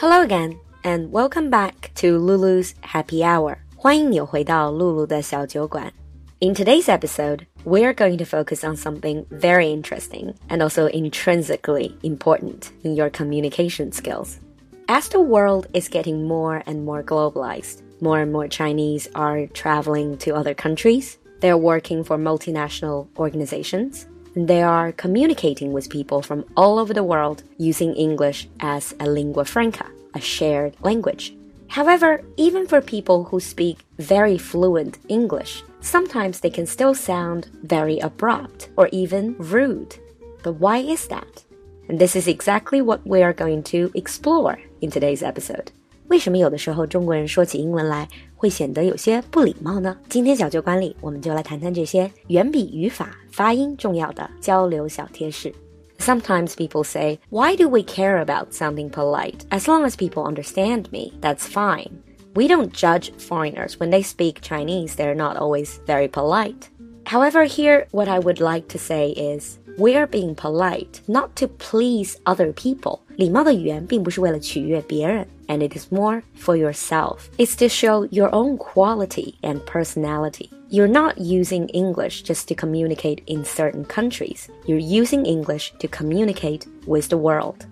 Hello again, and welcome back to Lulu's Happy Hour. 欢迎你回到露露的小酒馆。In today's episode, we're going to focus on something very interesting and also intrinsically important in your communication skills. As the world is getting more and more globalized, more and more Chinese are traveling to other countries. They're working for multinational organizations. And they are communicating with people from all over the world using English as a lingua franca, a shared language. However, even for people who speak very fluent English, sometimes they can still sound very abrupt or even rude. But why is that? And this is exactly what we are going to explore in today's episode. 为什么有的时候中国人说起英文来会显得有些不礼貌呢？今天小酒馆里，我们就来谈谈这些远比语法、发音重要的交流小贴士。 Sometimes people say, Why do we care about sounding polite? As long as people understand me, that's fine. We don't judge foreigners. When they speak Chinese, they're not always very polite. However, here, what I would like to say is, we're being polite not to please other people. 礼貌的语言并不是为了取悦别人 and it is more for yourself. It's to show your own quality and personality. You're not using English just to communicate in certain countries. You're using English to communicate with the world.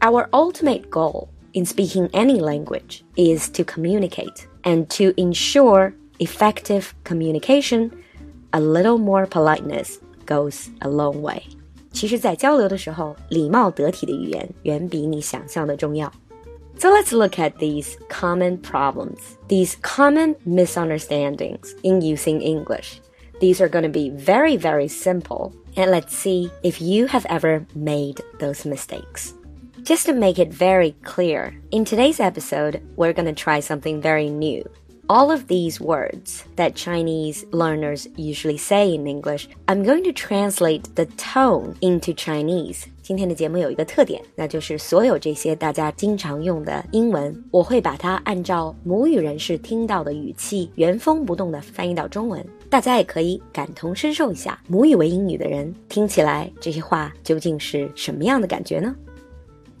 Our ultimate goal in speaking any language is to communicate and to ensure effective communication, a little more politeness goes a long way. 其实，在交流的时候，礼貌得体的语言远比你想象的重要。 So let's look at these common problems, these common misunderstandings in using English. These are going to be very, very simple, and let's see if you have ever made those mistakes. Just to make it very clear, in today's episode, we're going to try something very new all of these words that Chinese learners usually say in English, I'm going to translate the tone into Chinese. 今天的节目有一个特点，那就是所有这些大家经常用的英文，我会把它按照母语人士听到的语气原封不动的翻译到中文。大家也可以感同身受一下，母语为英语的人听起来这些话究竟是什么样的感觉呢？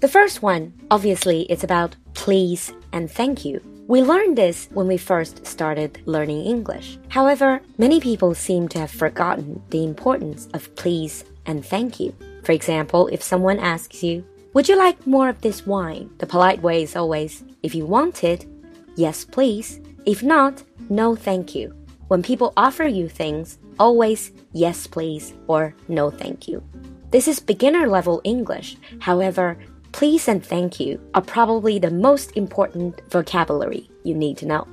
The first one, obviously, it's about please and thank you. We learned this when we first started learning English. However, many people seem to have forgotten the importance of please and thank you. For example, if someone asks you, Would you like more of this wine? The polite way is always, If you want it, yes, please. If not, no, thank you. When people offer you things, always yes, please or no, thank you. This is beginner level English. However, please and thank you are probably the most important vocabulary you need to know.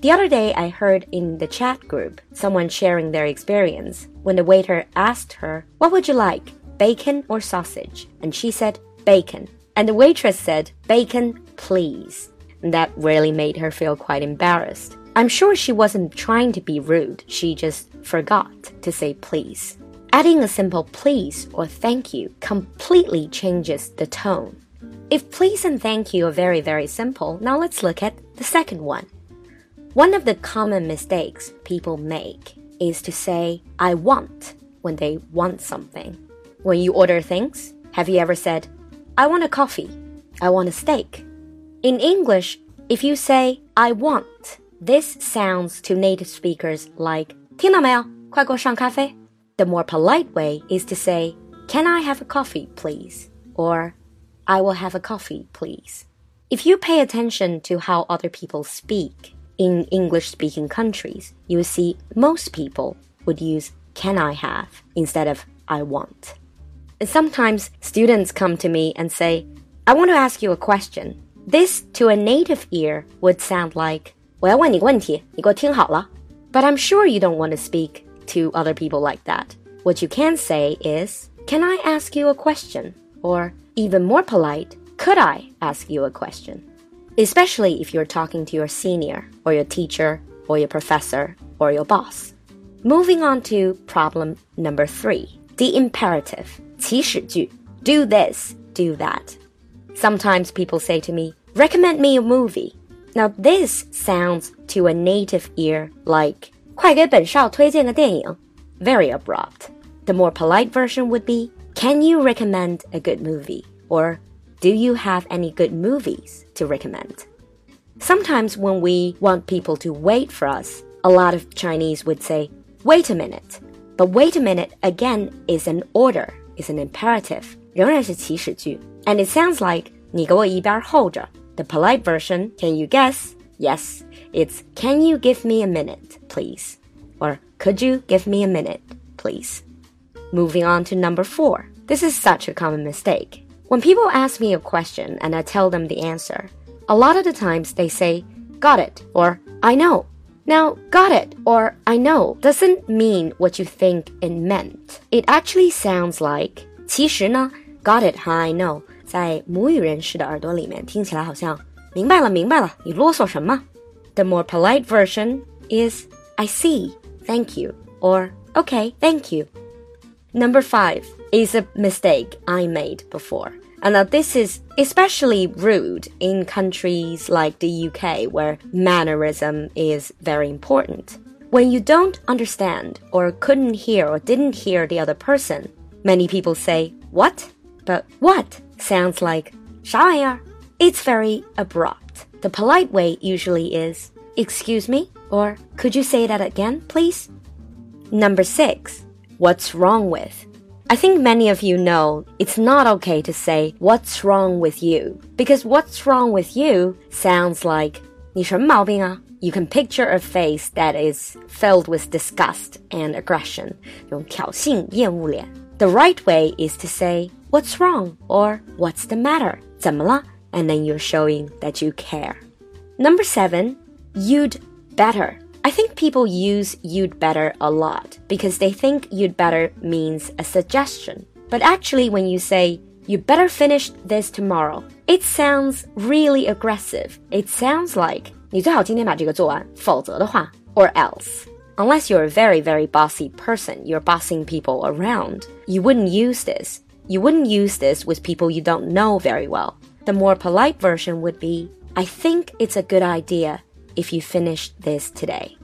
The other day, I heard in the chat group someone sharing their experience when the waiter asked her, What would you like, bacon or sausage? And she said, Bacon. And the waitress said, Bacon, please. And that really made her feel quite embarrassed. I'm sure she wasn't trying to be rude, she just forgot to say please. Adding a simple please or thank you completely changes the tone. If please and thank you are very, very simple, now let's look at the second one. One of the common mistakes people make is to say, I want, when they want something. When you order things, have you ever said, I want a coffee, I want a steak? In English, if you say, I want, this sounds to native speakers like, 听到没有？快给我上咖啡。 The more polite way is to say, Can I have a coffee, please? Or, I will have a coffee, please. If you pay attention to how other people speak in English speaking countries, you will see most people would use can I have instead of I want. And sometimes students come to me and say, I want to ask you a question. This to a native ear would sound like, But I'm sure you don't want to speak to other people like that. What you can say is, Can I ask you a question? Or, even more polite, Could I ask you a question? Especially if you're talking to your senior, or your teacher, or your professor, or your boss. Moving on to problem number three the imperative. 祈使句 Do this, do that. Sometimes people say to me, Recommend me a movie. Now, this sounds to a native ear like 快给本少推荐个电影. Very abrupt. The more polite version would be, Can you recommend a good movie? Or Do you have any good movies to recommend? Sometimes when we want people to wait for us, a lot of Chinese would say, wait a minute. But wait a minute again is an order, is an imperative. 仍然是祈使句. And it sounds like 你给我一边候着. The polite version, can you guess? Yes, it's can you give me a minute, please? Or could you give me a minute, please? Moving on to number four. This is such a common mistake. When people ask me a question and I tell them the answer, a lot of the times they say, got it, or I know. Now, got it or I know doesn't mean what you think it meant. It actually sounds like 其实呢，got it 和 I know 在母语人士的耳朵里面听起来好像明白了，明白了，你啰嗦什么 ？The more polite version is I see, thank you, or okay, thank you. Number five is a mistake I made before. And now this is especially rude in countries like the UK where mannerism is very important. When you don't understand or couldn't hear or didn't hear the other person, many people say, what? But what sounds like 啥玩意儿? It's very abrupt. The polite way usually is, excuse me, or could you say that again, please? Number six, what's wrong with? I think many of you know it's not okay to say what's wrong with you because what's wrong with you sounds like 你什么毛病啊? You can picture a face that is filled with disgust and aggression. 用挑衅、厌恶脸. The right way is to say what's wrong or what's the matter? 怎么了? And then you're showing that you care. Number 7, you'd better. I think people use you'd better a lot because they think you'd better means a suggestion. But actually, when you say, you better finish this tomorrow, it sounds really aggressive. It sounds like, 你最好今天把这个做完，否则的话, or else. Unless you're a very, very bossy person, you're bossing people around, you wouldn't use this. You wouldn't use this with people you don't know very well. The more polite version would be, I think it's a good idea if you finish this today.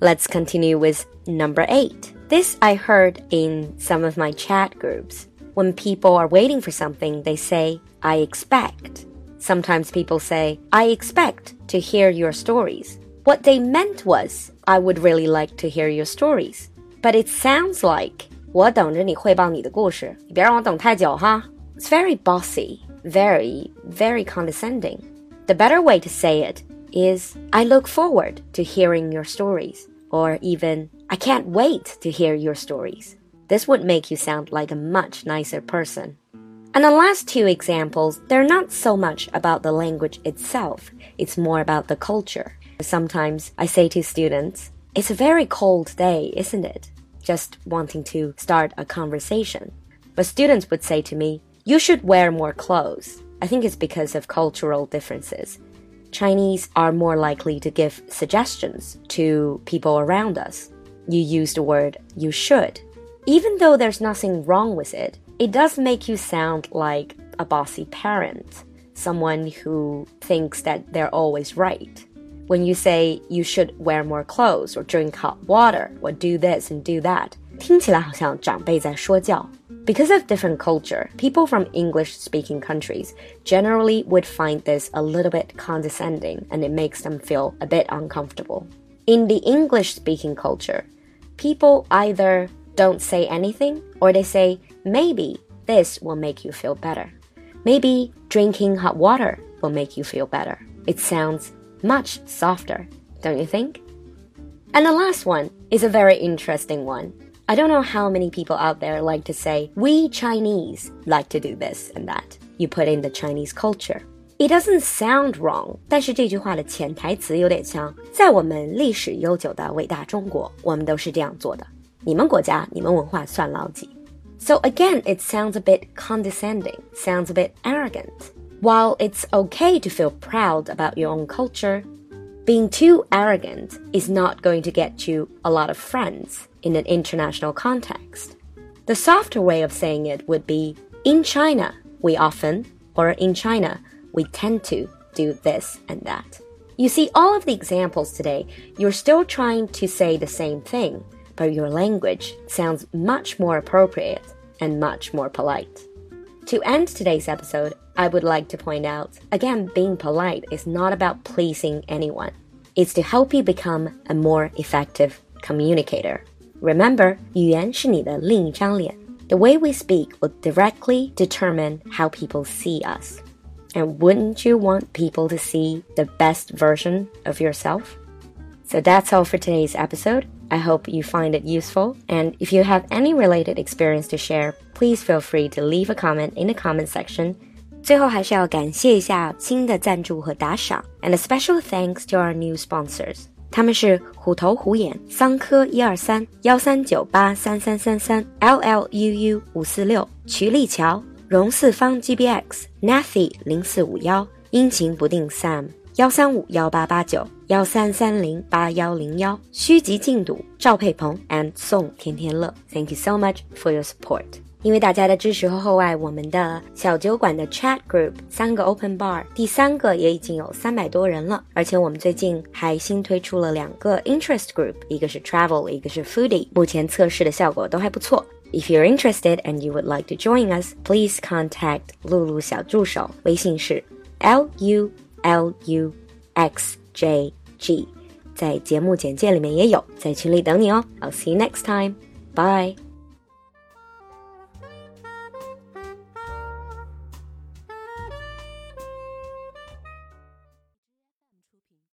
Let's continue with number eight. This I heard in some of my chat groups. When people are waiting for something, they say, I expect. Sometimes people say, I expect to hear your stories. What they meant was, I would really like to hear your stories. But it sounds like, 我等着你汇报你的故事，你别让我等太久哈。It's very bossy, very, very condescending. The better way to say it is I look forward to hearing your stories, or even I can't wait to hear your stories. This would make you sound like a much nicer person. And the last two examples, they're not so much about the language itself, it's more about the culture. Sometimes I say to students, It's a very cold day, isn't it? Just wanting to start a conversation. But students would say to me, You should wear more clothes. I think it's because of cultural differences. Chinese are more likely to give suggestions to people around us. You use the word you should. Even though there's nothing wrong with it, it does make you sound like a bossy parent, someone who thinks that they're always right. When you say you should wear more clothes or drink hot water or do this and do that, 听起来好像长辈在说教。because of different culture, people from English speaking countries generally would find this a little bit condescending and it makes them feel a bit uncomfortable. In the English speaking culture, people either don't say anything or they say, maybe this will make you feel better. Maybe drinking hot water will make you feel better. It sounds much softer, don't you think? And the last one is a very interesting one. I don't know how many people out there like to say, we Chinese like to do this and that. You put in the Chinese culture. It doesn't sound wrong，但是这句话的潜台词有点像，在我们历史悠久的伟大中国，我们都是这样做的。你们国家，你们文化算老几？So again, it sounds a bit condescending, sounds a bit arrogant. While it's okay to feel proud about your own culture, being too arrogant is not going to get you a lot of friends in an international context. The softer way of saying it would be in China, we often, or in China, we tend to do this and that. You see, all of the examples today, you're still trying to say the same thing, but your language sounds much more appropriate and much more polite. To end today's episode, I would like to point out again, being polite is not about pleasing anyone. It's to help you become a more effective communicator. Remember, 语言是你的另一张脸. The way we speak will directly determine how people see us. And wouldn't you want people to see the best version of yourself? So that's all for today's episode. I hope you find it useful. And if you have any related experience to share, please feel free to leave a comment in the comment section. 最后还是要感谢一下新的赞助和打赏，and a special thanks to our new sponsors。 他们是虎头虎眼、桑科一二三幺三九八三三三三、L L U U 五四六、瞿立桥、荣四方 G B X、Nathy 零四五幺、阴晴不定 Sam。幺三五幺八八九幺三三零八幺零幺，虚极进度赵佩鹏 and 宋天天乐，Thank you so much for your support。因为大家的支持和厚爱，我们的小酒馆的 chat group 三个 open bar，第三个也已经有三百多人了。而且我们最近还新推出了两个 interest group，一个是 travel，一个是 foodie。目前测试的效果都还不错。If you're interested and you would like to join us, please contact 露露小助手，微信是 l u。L U X J G，在节目简介里面也有，在群里等你哦。I'll see you next time. Bye.